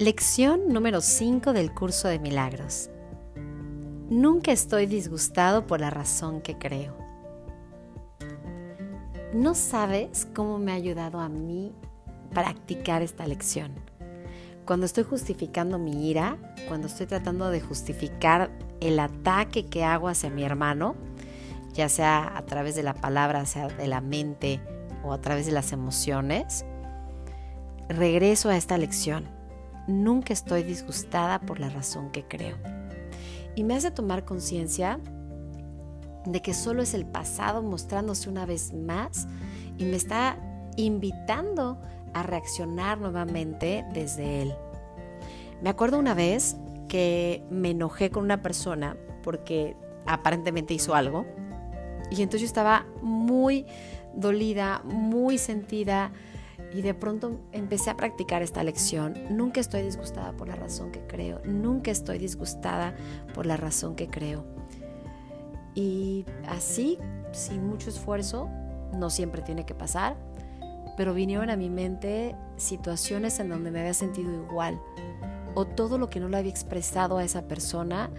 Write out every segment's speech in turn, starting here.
Lección número 5 del curso de milagros. Nunca estoy disgustado por la razón que creo. No sabes cómo me ha ayudado a mí practicar esta lección. Cuando estoy justificando mi ira, cuando estoy tratando de justificar el ataque que hago hacia mi hermano, ya sea a través de la palabra, sea de la mente o a través de las emociones, regreso a esta lección nunca estoy disgustada por la razón que creo. Y me hace tomar conciencia de que solo es el pasado mostrándose una vez más y me está invitando a reaccionar nuevamente desde él. Me acuerdo una vez que me enojé con una persona porque aparentemente hizo algo y entonces yo estaba muy dolida, muy sentida, y de pronto empecé a practicar esta lección. Nunca estoy disgustada por la razón que creo. Nunca estoy disgustada por la razón que creo. Y así, sin mucho esfuerzo, no siempre tiene que pasar, pero vinieron a mi mente situaciones en donde me había sentido igual o todo lo que no le había expresado a esa persona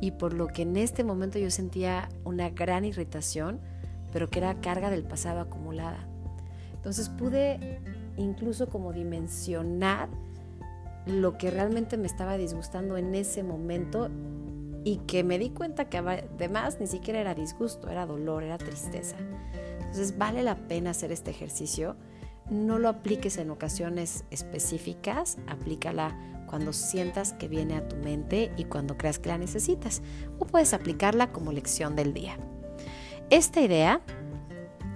y por lo que en este momento yo sentía una gran irritación, pero que era carga del pasado acumulada. Entonces pude incluso como dimensionar lo que realmente me estaba disgustando en ese momento y que me di cuenta que además ni siquiera era disgusto, era dolor, era tristeza. Entonces vale la pena hacer este ejercicio. No lo apliques en ocasiones específicas, aplícala cuando sientas que viene a tu mente y cuando creas que la necesitas. O puedes aplicarla como lección del día. Esta idea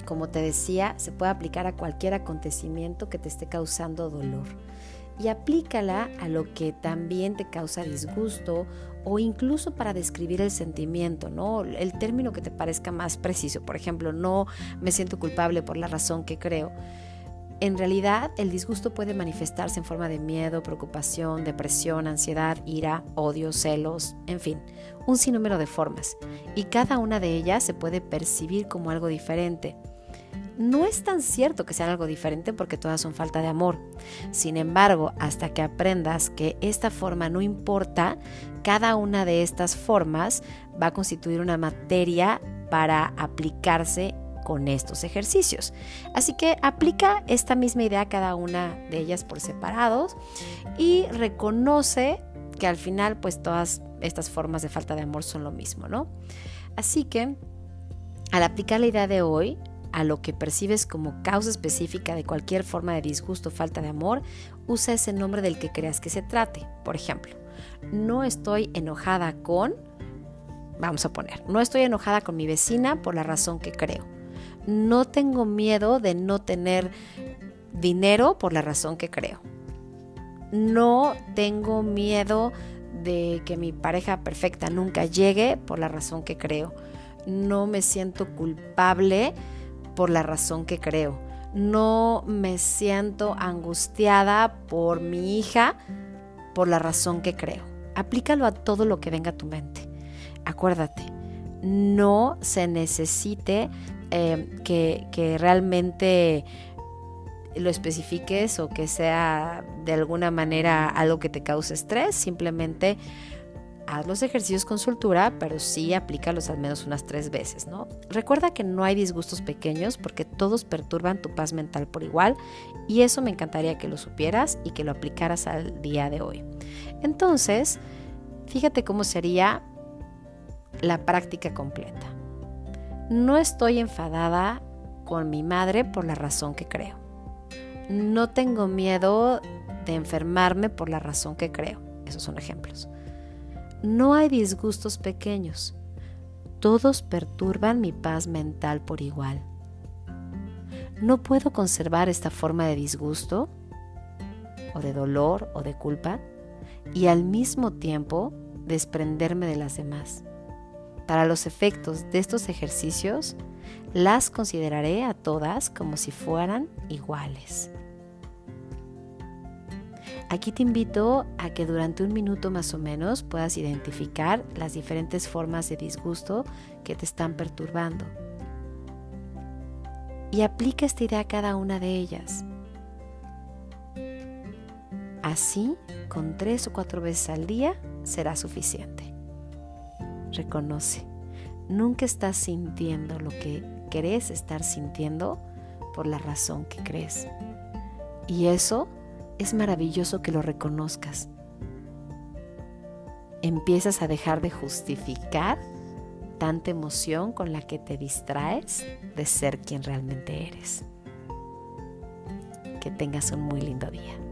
como te decía, se puede aplicar a cualquier acontecimiento que te esté causando dolor. Y aplícala a lo que también te causa disgusto o incluso para describir el sentimiento, ¿no? El término que te parezca más preciso. Por ejemplo, no me siento culpable por la razón que creo. En realidad, el disgusto puede manifestarse en forma de miedo, preocupación, depresión, ansiedad, ira, odio, celos, en fin, un sinnúmero de formas. Y cada una de ellas se puede percibir como algo diferente no es tan cierto que sean algo diferente porque todas son falta de amor. Sin embargo, hasta que aprendas que esta forma no importa, cada una de estas formas va a constituir una materia para aplicarse con estos ejercicios. Así que aplica esta misma idea a cada una de ellas por separados y reconoce que al final pues todas estas formas de falta de amor son lo mismo, ¿no? Así que al aplicar la idea de hoy, a lo que percibes como causa específica de cualquier forma de disgusto o falta de amor, usa ese nombre del que creas que se trate. Por ejemplo, no estoy enojada con, vamos a poner, no estoy enojada con mi vecina por la razón que creo. No tengo miedo de no tener dinero por la razón que creo. No tengo miedo de que mi pareja perfecta nunca llegue por la razón que creo. No me siento culpable por la razón que creo. No me siento angustiada por mi hija por la razón que creo. Aplícalo a todo lo que venga a tu mente. Acuérdate, no se necesite eh, que, que realmente lo especifiques o que sea de alguna manera algo que te cause estrés, simplemente haz los ejercicios con soltura, pero sí aplícalos al menos unas tres veces, ¿no? Recuerda que no hay disgustos pequeños porque todos perturban tu paz mental por igual y eso me encantaría que lo supieras y que lo aplicaras al día de hoy. Entonces, fíjate cómo sería la práctica completa. No estoy enfadada con mi madre por la razón que creo. No tengo miedo de enfermarme por la razón que creo. Esos son ejemplos. No hay disgustos pequeños. Todos perturban mi paz mental por igual. No puedo conservar esta forma de disgusto o de dolor o de culpa y al mismo tiempo desprenderme de las demás. Para los efectos de estos ejercicios, las consideraré a todas como si fueran iguales. Aquí te invito a que durante un minuto más o menos puedas identificar las diferentes formas de disgusto que te están perturbando. Y aplica esta idea a cada una de ellas. Así, con tres o cuatro veces al día, será suficiente. Reconoce, nunca estás sintiendo lo que crees estar sintiendo por la razón que crees. Y eso es maravilloso que lo reconozcas. Empiezas a dejar de justificar tanta emoción con la que te distraes de ser quien realmente eres. Que tengas un muy lindo día.